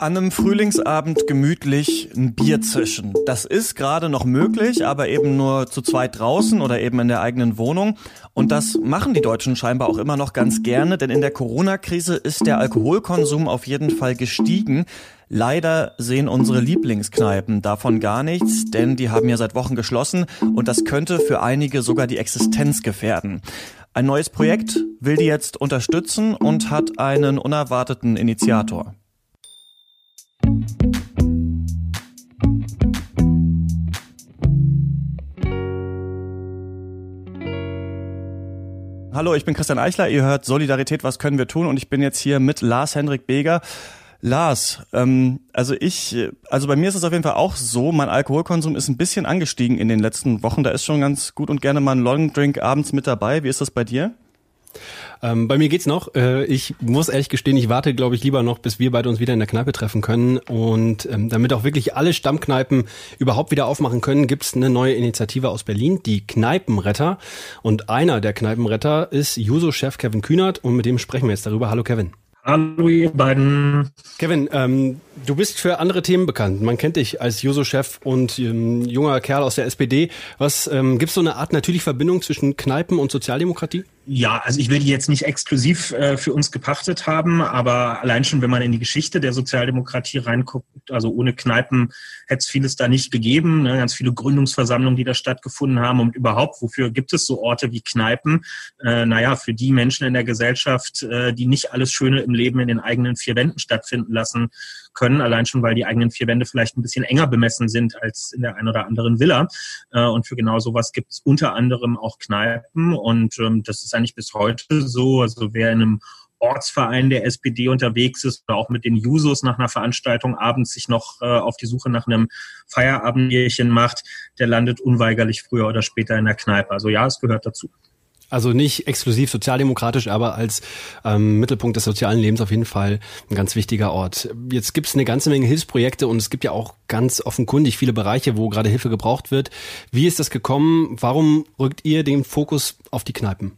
An einem Frühlingsabend gemütlich ein Bier zischen. Das ist gerade noch möglich, aber eben nur zu zweit draußen oder eben in der eigenen Wohnung. Und das machen die Deutschen scheinbar auch immer noch ganz gerne, denn in der Corona-Krise ist der Alkoholkonsum auf jeden Fall gestiegen. Leider sehen unsere Lieblingskneipen davon gar nichts, denn die haben ja seit Wochen geschlossen und das könnte für einige sogar die Existenz gefährden. Ein neues Projekt will die jetzt unterstützen und hat einen unerwarteten Initiator. Hallo, ich bin Christian Eichler. Ihr hört Solidarität, was können wir tun? Und ich bin jetzt hier mit Lars Hendrik Beger. Lars, ähm, also ich, also bei mir ist es auf jeden Fall auch so, mein Alkoholkonsum ist ein bisschen angestiegen in den letzten Wochen. Da ist schon ganz gut und gerne mal ein Long Drink abends mit dabei. Wie ist das bei dir? Ähm, bei mir geht's noch. Äh, ich muss ehrlich gestehen, ich warte, glaube ich, lieber noch, bis wir beide uns wieder in der Kneipe treffen können. Und ähm, damit auch wirklich alle Stammkneipen überhaupt wieder aufmachen können, gibt's eine neue Initiative aus Berlin, die Kneipenretter. Und einer der Kneipenretter ist Juso-Chef Kevin Kühnert und mit dem sprechen wir jetzt darüber. Hallo Kevin. Hallo ihr beiden. Kevin, ähm, du bist für andere Themen bekannt. Man kennt dich als Juso-Chef und ähm, junger Kerl aus der SPD. Was ähm, gibt es so eine Art natürliche Verbindung zwischen Kneipen und Sozialdemokratie? Ja, also ich will die jetzt nicht exklusiv äh, für uns gepachtet haben, aber allein schon, wenn man in die Geschichte der Sozialdemokratie reinguckt, also ohne Kneipen hätte es vieles da nicht gegeben. Ne? Ganz viele Gründungsversammlungen, die da stattgefunden haben und überhaupt, wofür gibt es so Orte wie Kneipen? Äh, naja, für die Menschen in der Gesellschaft, äh, die nicht alles Schöne im Leben in den eigenen vier Wänden stattfinden lassen können, allein schon, weil die eigenen vier Wände vielleicht ein bisschen enger bemessen sind als in der einen oder anderen Villa. Äh, und für genau sowas gibt es unter anderem auch Kneipen und ähm, das ist eigentlich bis heute so. Also wer in einem Ortsverein der SPD unterwegs ist oder auch mit den Jusos nach einer Veranstaltung abends sich noch äh, auf die Suche nach einem Feierabendbierchen macht, der landet unweigerlich früher oder später in der Kneipe. Also ja, es gehört dazu. Also nicht exklusiv sozialdemokratisch, aber als ähm, Mittelpunkt des sozialen Lebens auf jeden Fall ein ganz wichtiger Ort. Jetzt gibt es eine ganze Menge Hilfsprojekte und es gibt ja auch ganz offenkundig viele Bereiche, wo gerade Hilfe gebraucht wird. Wie ist das gekommen? Warum rückt ihr den Fokus auf die Kneipen?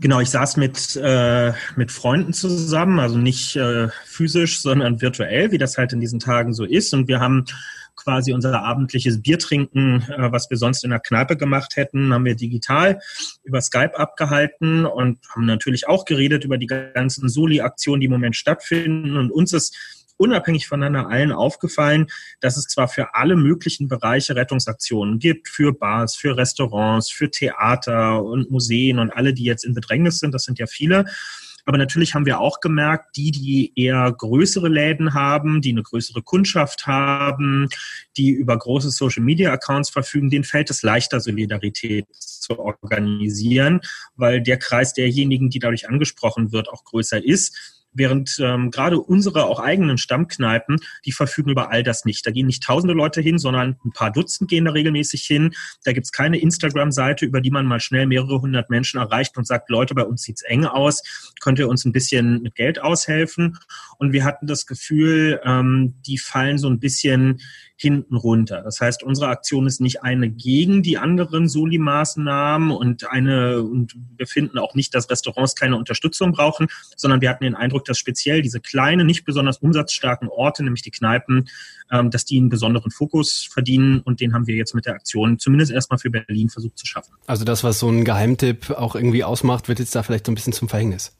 Genau, ich saß mit, äh, mit Freunden zusammen, also nicht äh, physisch, sondern virtuell, wie das halt in diesen Tagen so ist. Und wir haben quasi unser abendliches Biertrinken, äh, was wir sonst in der Kneipe gemacht hätten, haben wir digital über Skype abgehalten und haben natürlich auch geredet über die ganzen Soli-Aktionen, die im Moment stattfinden. Und uns ist unabhängig voneinander allen aufgefallen, dass es zwar für alle möglichen Bereiche Rettungsaktionen gibt, für Bars, für Restaurants, für Theater und Museen und alle, die jetzt in Bedrängnis sind, das sind ja viele. Aber natürlich haben wir auch gemerkt, die, die eher größere Läden haben, die eine größere Kundschaft haben, die über große Social-Media-Accounts verfügen, denen fällt es leichter, Solidarität zu organisieren, weil der Kreis derjenigen, die dadurch angesprochen wird, auch größer ist Während ähm, gerade unsere auch eigenen Stammkneipen, die verfügen über all das nicht. Da gehen nicht tausende Leute hin, sondern ein paar Dutzend gehen da regelmäßig hin. Da gibt's keine Instagram-Seite, über die man mal schnell mehrere hundert Menschen erreicht und sagt, Leute, bei uns sieht's eng aus, könnt ihr uns ein bisschen mit Geld aushelfen? Und wir hatten das Gefühl, ähm, die fallen so ein bisschen hinten runter. Das heißt, unsere Aktion ist nicht eine gegen die anderen Soli-Maßnahmen und eine, und wir finden auch nicht, dass Restaurants keine Unterstützung brauchen, sondern wir hatten den Eindruck, dass speziell diese kleinen, nicht besonders umsatzstarken Orte, nämlich die Kneipen, ähm, dass die einen besonderen Fokus verdienen und den haben wir jetzt mit der Aktion zumindest erstmal für Berlin versucht zu schaffen. Also das, was so ein Geheimtipp auch irgendwie ausmacht, wird jetzt da vielleicht so ein bisschen zum Verhängnis.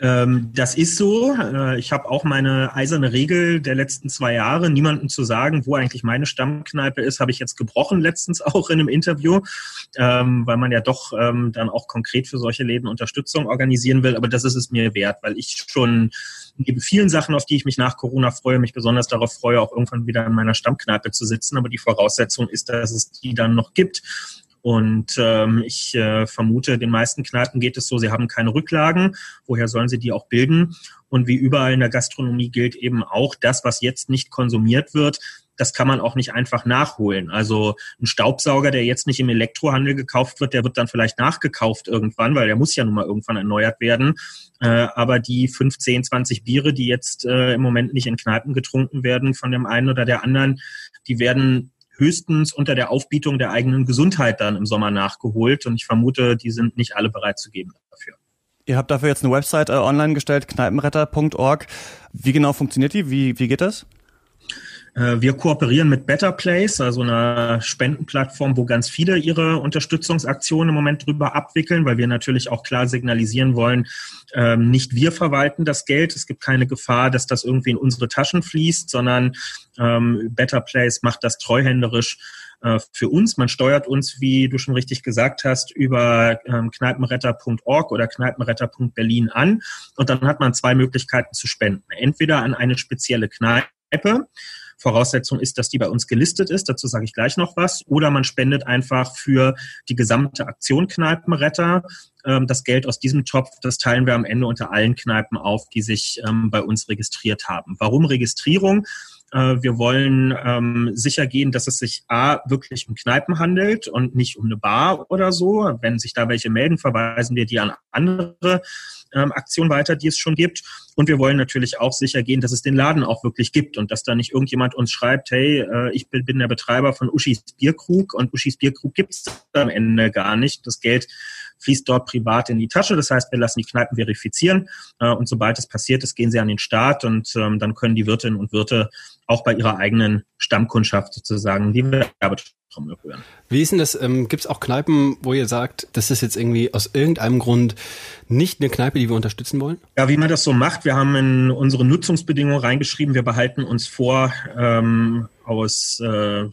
Ähm, das ist so. Äh, ich habe auch meine eiserne Regel der letzten zwei Jahre, niemandem zu sagen, wo eigentlich meine Stammkneipe ist, habe ich jetzt gebrochen letztens auch in einem Interview, ähm, weil man ja doch ähm, dann auch konkret für solche Läden Unterstützung organisieren will. Aber das ist es mir wert, weil ich schon neben vielen Sachen, auf die ich mich nach Corona freue, mich besonders darauf freue, auch irgendwann wieder in meiner Stammkneipe zu sitzen. Aber die Voraussetzung ist, dass es die dann noch gibt. Und ähm, ich äh, vermute, den meisten Kneipen geht es so, sie haben keine Rücklagen. Woher sollen sie die auch bilden? Und wie überall in der Gastronomie gilt eben auch, das, was jetzt nicht konsumiert wird, das kann man auch nicht einfach nachholen. Also ein Staubsauger, der jetzt nicht im Elektrohandel gekauft wird, der wird dann vielleicht nachgekauft irgendwann, weil der muss ja nun mal irgendwann erneuert werden. Äh, aber die 15, 20 Biere, die jetzt äh, im Moment nicht in Kneipen getrunken werden von dem einen oder der anderen, die werden höchstens unter der Aufbietung der eigenen Gesundheit dann im Sommer nachgeholt. Und ich vermute, die sind nicht alle bereit zu geben dafür. Ihr habt dafür jetzt eine Website äh, online gestellt, kneipenretter.org. Wie genau funktioniert die? Wie, wie geht das? Äh, wir kooperieren mit Better Place, also einer Spendenplattform, wo ganz viele ihre Unterstützungsaktionen im Moment drüber abwickeln, weil wir natürlich auch klar signalisieren wollen, ähm, nicht wir verwalten das Geld. Es gibt keine Gefahr, dass das irgendwie in unsere Taschen fließt, sondern ähm, Better Place macht das treuhänderisch äh, für uns. Man steuert uns, wie du schon richtig gesagt hast, über ähm, kneipenretter.org oder kneipenretter.berlin an. Und dann hat man zwei Möglichkeiten zu spenden. Entweder an eine spezielle Kneipe, Voraussetzung ist, dass die bei uns gelistet ist. Dazu sage ich gleich noch was. Oder man spendet einfach für die gesamte Aktion Kneipenretter. Ähm, das Geld aus diesem Topf, das teilen wir am Ende unter allen Kneipen auf, die sich ähm, bei uns registriert haben. Warum Registrierung? Äh, wir wollen ähm, sicher gehen, dass es sich A, wirklich um Kneipen handelt und nicht um eine Bar oder so. Wenn sich da welche melden, verweisen wir die an andere ähm, Aktion weiter, die es schon gibt. Und wir wollen natürlich auch sicher gehen, dass es den Laden auch wirklich gibt und dass da nicht irgendjemand uns schreibt, hey, äh, ich bin, bin der Betreiber von Uschis Bierkrug und Uschis Bierkrug gibt es am Ende gar nicht. Das Geld fließt dort privat in die Tasche. Das heißt, wir lassen die Kneipen verifizieren äh, und sobald es passiert ist, gehen sie an den Start und ähm, dann können die Wirtinnen und Wirte auch bei ihrer eigenen Stammkundschaft sozusagen die Werbetrommel rühren. Wie ist denn das? Ähm, Gibt es auch Kneipen, wo ihr sagt, das ist jetzt irgendwie aus irgendeinem Grund nicht eine Kneipe, die wir unterstützen wollen? Ja, wie man das so macht, wir haben in unsere Nutzungsbedingungen reingeschrieben, wir behalten uns vor, ähm, aus, äh,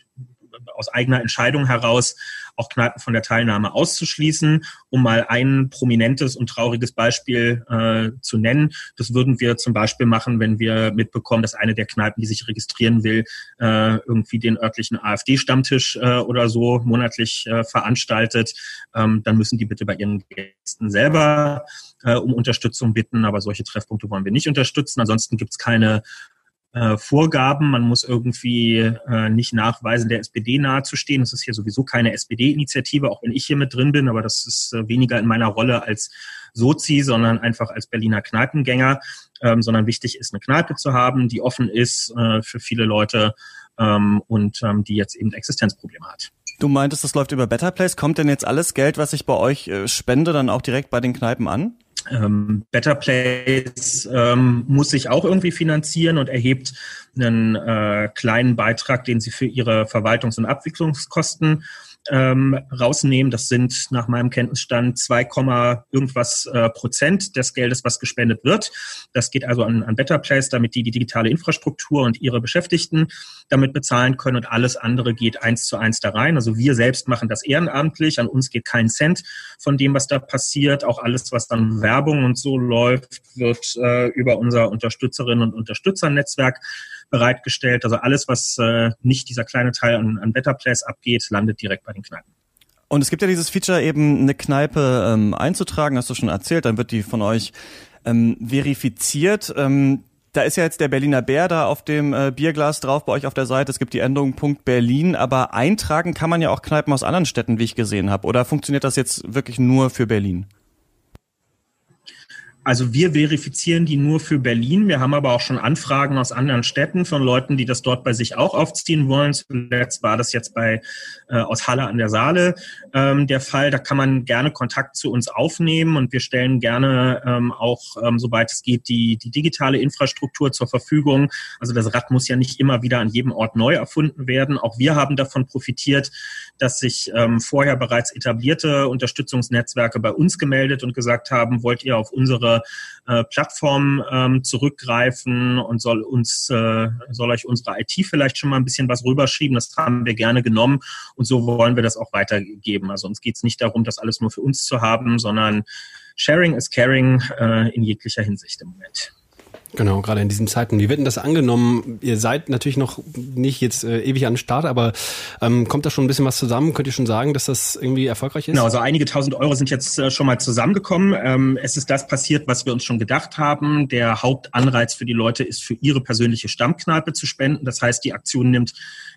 aus eigener Entscheidung heraus auch Kneipen von der Teilnahme auszuschließen. Um mal ein prominentes und trauriges Beispiel äh, zu nennen, das würden wir zum Beispiel machen, wenn wir mitbekommen, dass eine der Kneipen, die sich registrieren will, äh, irgendwie den örtlichen AfD-Stammtisch äh, oder so monatlich äh, veranstaltet. Ähm, dann müssen die bitte bei ihren Gästen selber äh, um Unterstützung bitten, aber solche Treffpunkte wollen wir nicht unterstützen. Ansonsten gibt es keine äh, Vorgaben. Man muss irgendwie äh, nicht nachweisen, der SPD nahe zu stehen. Das ist hier sowieso keine SPD-Initiative, auch wenn ich hier mit drin bin, aber das ist äh, weniger in meiner Rolle als Sozi, sondern einfach als Berliner Kneipengänger, ähm, sondern wichtig ist, eine Kneipe zu haben, die offen ist äh, für viele Leute ähm, und ähm, die jetzt eben Existenzprobleme hat. Du meintest, das läuft über Better Place. Kommt denn jetzt alles Geld, was ich bei euch äh, spende, dann auch direkt bei den Kneipen an? Ähm, Better Place ähm, muss sich auch irgendwie finanzieren und erhebt einen äh, kleinen Beitrag, den sie für ihre Verwaltungs- und Abwicklungskosten ähm, rausnehmen. Das sind nach meinem Kenntnisstand 2, irgendwas äh, Prozent des Geldes, was gespendet wird. Das geht also an, an Better Place, damit die die digitale Infrastruktur und ihre Beschäftigten damit bezahlen können und alles andere geht eins zu eins da rein. Also wir selbst machen das ehrenamtlich. An uns geht kein Cent von dem, was da passiert. Auch alles, was dann Werbung und so läuft, wird äh, über unser Unterstützerinnen und Unterstützernetzwerk bereitgestellt. Also alles, was äh, nicht dieser kleine Teil an, an Better Place abgeht, landet direkt bei den Kneipen. Und es gibt ja dieses Feature eben eine Kneipe ähm, einzutragen, hast du schon erzählt, dann wird die von euch ähm, verifiziert. Ähm, da ist ja jetzt der Berliner Bär da auf dem äh, Bierglas drauf bei euch auf der Seite. Es gibt die Endung Punkt Berlin, aber eintragen kann man ja auch Kneipen aus anderen Städten, wie ich gesehen habe. Oder funktioniert das jetzt wirklich nur für Berlin? Also wir verifizieren die nur für Berlin. Wir haben aber auch schon Anfragen aus anderen Städten von Leuten, die das dort bei sich auch aufziehen wollen. Zuletzt war das jetzt bei äh, aus Halle an der Saale ähm, der Fall. Da kann man gerne Kontakt zu uns aufnehmen und wir stellen gerne ähm, auch, ähm, soweit es geht, die, die digitale Infrastruktur zur Verfügung. Also das Rad muss ja nicht immer wieder an jedem Ort neu erfunden werden. Auch wir haben davon profitiert, dass sich ähm, vorher bereits etablierte Unterstützungsnetzwerke bei uns gemeldet und gesagt haben, wollt ihr auf unsere äh, Plattform ähm, zurückgreifen und soll uns, äh, soll euch unsere IT vielleicht schon mal ein bisschen was rüberschieben. Das haben wir gerne genommen und so wollen wir das auch weitergeben. Also uns geht es nicht darum, das alles nur für uns zu haben, sondern Sharing is Caring äh, in jeglicher Hinsicht im Moment. Genau, gerade in diesen Zeiten. Wie wird denn das angenommen? Ihr seid natürlich noch nicht jetzt äh, ewig an Start, aber ähm, kommt da schon ein bisschen was zusammen? Könnt ihr schon sagen, dass das irgendwie erfolgreich ist? Genau, also einige tausend Euro sind jetzt äh, schon mal zusammengekommen. Ähm, es ist das passiert, was wir uns schon gedacht haben. Der Hauptanreiz für die Leute ist, für ihre persönliche Stammkneipe zu spenden. Das heißt, die Aktion nimmt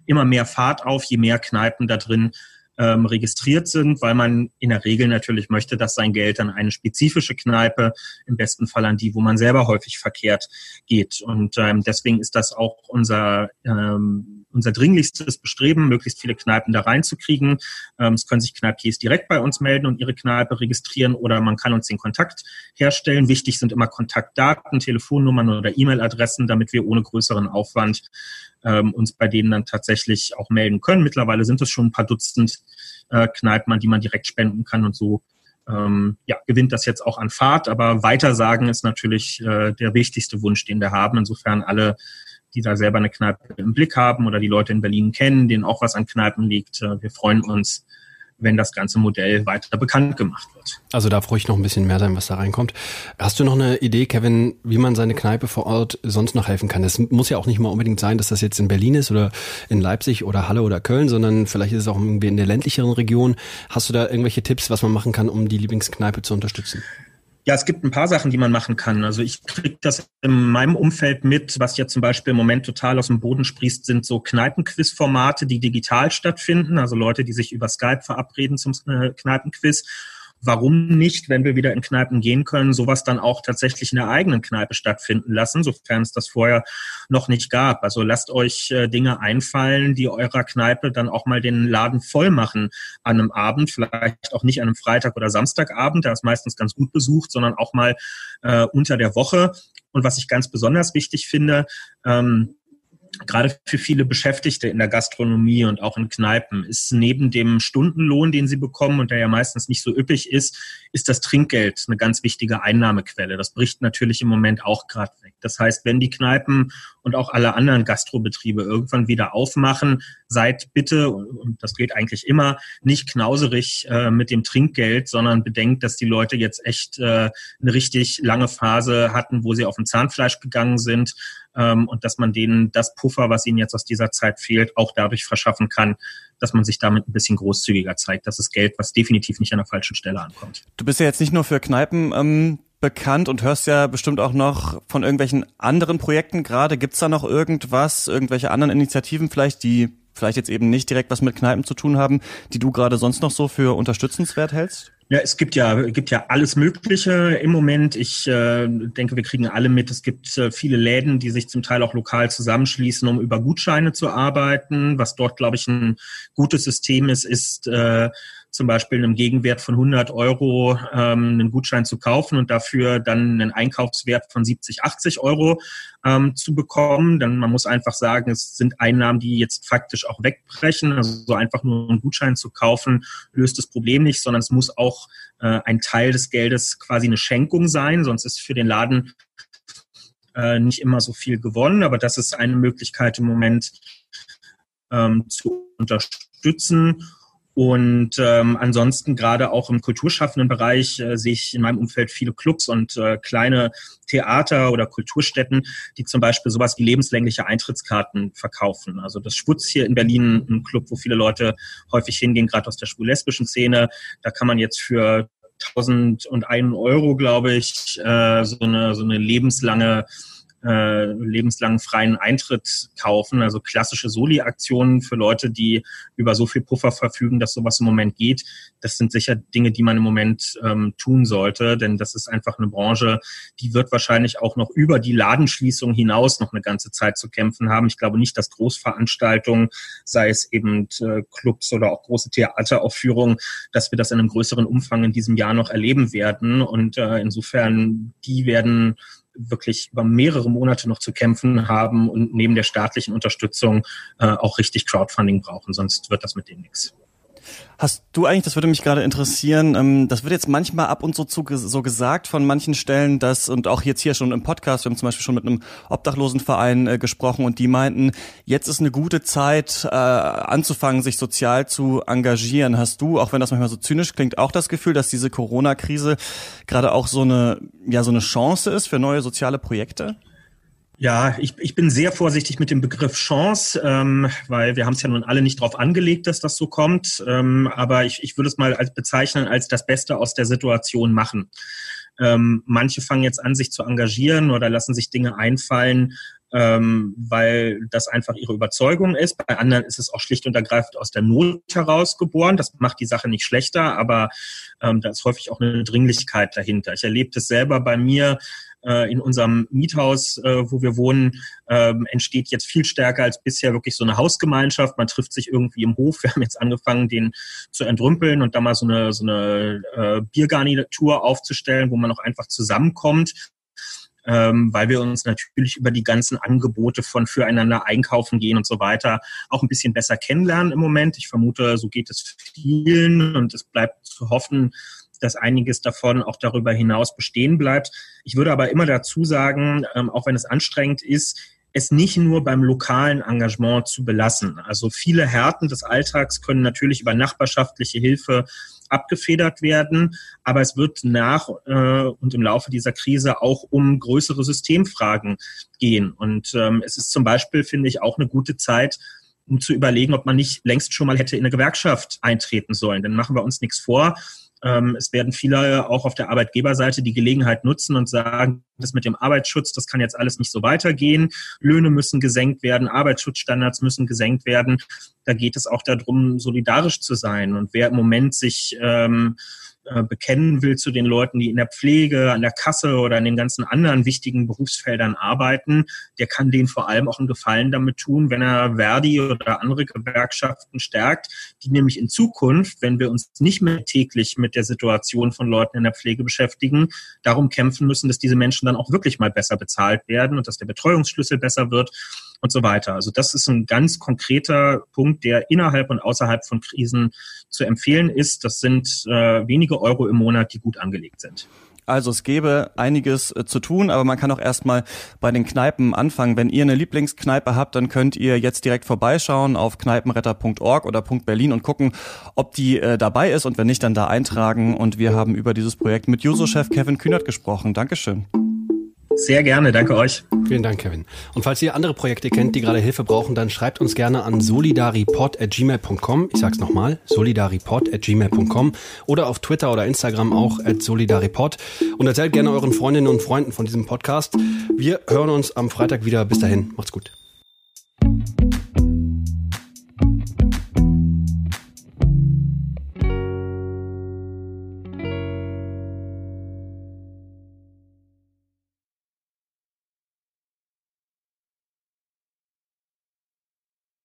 immer mehr Fahrt auf, je mehr Kneipen da drin ähm, registriert sind, weil man in der Regel natürlich möchte, dass sein Geld an eine spezifische Kneipe, im besten Fall an die, wo man selber häufig verkehrt, geht. Und ähm, deswegen ist das auch unser ähm, unser dringlichstes Bestreben, möglichst viele Kneipen da reinzukriegen. Ähm, es können sich Kneipiers direkt bei uns melden und ihre Kneipe registrieren oder man kann uns den Kontakt herstellen. Wichtig sind immer Kontaktdaten, Telefonnummern oder E-Mail-Adressen, damit wir ohne größeren Aufwand ähm, uns bei denen dann tatsächlich auch melden können. Mittlerweile sind es schon ein paar Dutzend äh, Kneipen, an die man direkt spenden kann und so ähm, ja, gewinnt das jetzt auch an Fahrt. Aber weitersagen ist natürlich äh, der wichtigste Wunsch, den wir haben. Insofern alle die da selber eine Kneipe im Blick haben oder die Leute in Berlin kennen, denen auch was an Kneipen liegt. Äh, wir freuen uns, wenn das ganze Modell weiter bekannt gemacht wird. Also darf ruhig noch ein bisschen mehr sein, was da reinkommt. Hast du noch eine Idee, Kevin, wie man seine Kneipe vor Ort sonst noch helfen kann? Es muss ja auch nicht mal unbedingt sein, dass das jetzt in Berlin ist oder in Leipzig oder Halle oder Köln, sondern vielleicht ist es auch irgendwie in der ländlicheren Region. Hast du da irgendwelche Tipps, was man machen kann, um die Lieblingskneipe zu unterstützen? Ja, es gibt ein paar Sachen, die man machen kann. Also ich kriege das in meinem Umfeld mit, was jetzt zum Beispiel im Moment total aus dem Boden sprießt, sind so Kneipenquiz-Formate, die digital stattfinden. Also Leute, die sich über Skype verabreden zum äh, Kneipenquiz warum nicht, wenn wir wieder in Kneipen gehen können, sowas dann auch tatsächlich in der eigenen Kneipe stattfinden lassen, sofern es das vorher noch nicht gab. Also lasst euch äh, Dinge einfallen, die eurer Kneipe dann auch mal den Laden voll machen an einem Abend, vielleicht auch nicht an einem Freitag oder Samstagabend, da ist meistens ganz gut besucht, sondern auch mal äh, unter der Woche. Und was ich ganz besonders wichtig finde, ähm, gerade für viele Beschäftigte in der Gastronomie und auch in Kneipen ist neben dem Stundenlohn, den sie bekommen und der ja meistens nicht so üppig ist, ist das Trinkgeld eine ganz wichtige Einnahmequelle. Das bricht natürlich im Moment auch gerade weg. Das heißt, wenn die Kneipen und auch alle anderen Gastrobetriebe irgendwann wieder aufmachen, seid bitte, und das gilt eigentlich immer, nicht knauserig äh, mit dem Trinkgeld, sondern bedenkt, dass die Leute jetzt echt äh, eine richtig lange Phase hatten, wo sie auf dem Zahnfleisch gegangen sind ähm, und dass man denen das Puffer, was ihnen jetzt aus dieser Zeit fehlt, auch dadurch verschaffen kann, dass man sich damit ein bisschen großzügiger zeigt. Das ist Geld, was definitiv nicht an der falschen Stelle ankommt. Du bist ja jetzt nicht nur für Kneipen ähm, bekannt und hörst ja bestimmt auch noch von irgendwelchen anderen Projekten gerade. Gibt's da noch irgendwas, irgendwelche anderen Initiativen vielleicht, die vielleicht jetzt eben nicht direkt was mit Kneipen zu tun haben, die du gerade sonst noch so für unterstützenswert hältst? Ja, es gibt ja, gibt ja alles Mögliche im Moment. Ich äh, denke, wir kriegen alle mit. Es gibt äh, viele Läden, die sich zum Teil auch lokal zusammenschließen, um über Gutscheine zu arbeiten. Was dort, glaube ich, ein gutes System ist, ist äh, zum Beispiel einem Gegenwert von 100 Euro ähm, einen Gutschein zu kaufen und dafür dann einen Einkaufswert von 70, 80 Euro ähm, zu bekommen. Dann man muss einfach sagen, es sind Einnahmen, die jetzt faktisch auch wegbrechen. Also so einfach nur einen Gutschein zu kaufen löst das Problem nicht, sondern es muss auch äh, ein Teil des Geldes quasi eine Schenkung sein, sonst ist für den Laden äh, nicht immer so viel gewonnen. Aber das ist eine Möglichkeit im Moment ähm, zu unterstützen. Und ähm, ansonsten gerade auch im kulturschaffenden Bereich äh, sehe ich in meinem Umfeld viele Clubs und äh, kleine Theater oder Kulturstätten, die zum Beispiel sowas wie lebenslängliche Eintrittskarten verkaufen. Also das Schwutz hier in Berlin, ein Club, wo viele Leute häufig hingehen, gerade aus der schwul-lesbischen Szene. Da kann man jetzt für 1001 Euro, glaube ich, äh, so eine so eine lebenslange äh, lebenslangen freien Eintritt kaufen. Also klassische Soli-Aktionen für Leute, die über so viel Puffer verfügen, dass sowas im Moment geht. Das sind sicher Dinge, die man im Moment ähm, tun sollte, denn das ist einfach eine Branche, die wird wahrscheinlich auch noch über die Ladenschließung hinaus noch eine ganze Zeit zu kämpfen haben. Ich glaube nicht, dass Großveranstaltungen, sei es eben äh, Clubs oder auch große Theateraufführungen, dass wir das in einem größeren Umfang in diesem Jahr noch erleben werden. Und äh, insofern, die werden wirklich über mehrere Monate noch zu kämpfen haben und neben der staatlichen Unterstützung äh, auch richtig Crowdfunding brauchen, sonst wird das mit denen nichts. Hast du eigentlich, das würde mich gerade interessieren, ähm, das wird jetzt manchmal ab und so, zu, so gesagt von manchen Stellen, dass, und auch jetzt hier schon im Podcast, wir haben zum Beispiel schon mit einem Obdachlosenverein äh, gesprochen und die meinten, jetzt ist eine gute Zeit, äh, anzufangen, sich sozial zu engagieren. Hast du, auch wenn das manchmal so zynisch klingt, auch das Gefühl, dass diese Corona-Krise gerade auch so eine, ja, so eine Chance ist für neue soziale Projekte? Ja, ich, ich bin sehr vorsichtig mit dem Begriff Chance, ähm, weil wir haben es ja nun alle nicht darauf angelegt, dass das so kommt. Ähm, aber ich, ich würde es mal als bezeichnen als das Beste aus der Situation machen. Ähm, manche fangen jetzt an, sich zu engagieren oder lassen sich Dinge einfallen, ähm, weil das einfach ihre Überzeugung ist. Bei anderen ist es auch schlicht und ergreifend aus der Not heraus geboren. Das macht die Sache nicht schlechter, aber ähm, da ist häufig auch eine Dringlichkeit dahinter. Ich erlebe das selber bei mir äh, in unserem Miethaus, äh, wo wir wohnen, ähm, entsteht jetzt viel stärker als bisher wirklich so eine Hausgemeinschaft. Man trifft sich irgendwie im Hof. Wir haben jetzt angefangen, den zu entrümpeln und da mal so eine, so eine äh, Biergarnitur aufzustellen, wo man auch einfach zusammenkommt ähm, weil wir uns natürlich über die ganzen Angebote von füreinander einkaufen gehen und so weiter auch ein bisschen besser kennenlernen im Moment. Ich vermute, so geht es vielen und es bleibt zu hoffen, dass einiges davon auch darüber hinaus bestehen bleibt. Ich würde aber immer dazu sagen, ähm, auch wenn es anstrengend ist, es nicht nur beim lokalen Engagement zu belassen. Also viele Härten des Alltags können natürlich über nachbarschaftliche Hilfe abgefedert werden, aber es wird nach äh, und im Laufe dieser Krise auch um größere Systemfragen gehen. Und ähm, es ist zum Beispiel, finde ich, auch eine gute Zeit, um zu überlegen, ob man nicht längst schon mal hätte in eine Gewerkschaft eintreten sollen. Denn machen wir uns nichts vor. Ähm, es werden viele auch auf der Arbeitgeberseite die Gelegenheit nutzen und sagen, das mit dem Arbeitsschutz, das kann jetzt alles nicht so weitergehen. Löhne müssen gesenkt werden, Arbeitsschutzstandards müssen gesenkt werden. Da geht es auch darum, solidarisch zu sein. Und wer im Moment sich ähm, äh, bekennen will zu den Leuten, die in der Pflege, an der Kasse oder in den ganzen anderen wichtigen Berufsfeldern arbeiten, der kann denen vor allem auch einen Gefallen damit tun, wenn er Verdi oder andere Gewerkschaften stärkt, die nämlich in Zukunft, wenn wir uns nicht mehr täglich mit der Situation von Leuten in der Pflege beschäftigen, darum kämpfen müssen, dass diese Menschen dann auch wirklich mal besser bezahlt werden und dass der Betreuungsschlüssel besser wird und so weiter. Also das ist ein ganz konkreter Punkt, der innerhalb und außerhalb von Krisen zu empfehlen ist. Das sind äh, wenige Euro im Monat, die gut angelegt sind. Also es gäbe einiges äh, zu tun, aber man kann auch erstmal bei den Kneipen anfangen. Wenn ihr eine Lieblingskneipe habt, dann könnt ihr jetzt direkt vorbeischauen auf kneipenretter.org oder .berlin und gucken, ob die äh, dabei ist und wenn nicht, dann da eintragen. Und wir haben über dieses Projekt mit Juso-Chef Kevin Kühnert gesprochen. Dankeschön. Sehr gerne, danke euch. Vielen Dank, Kevin. Und falls ihr andere Projekte kennt, die gerade Hilfe brauchen, dann schreibt uns gerne an solidaripod.gmail.com. Ich sag's nochmal, solidaripod.gmail.com oder auf Twitter oder Instagram auch at solidaripod. Und erzählt gerne euren Freundinnen und Freunden von diesem Podcast. Wir hören uns am Freitag wieder. Bis dahin, macht's gut.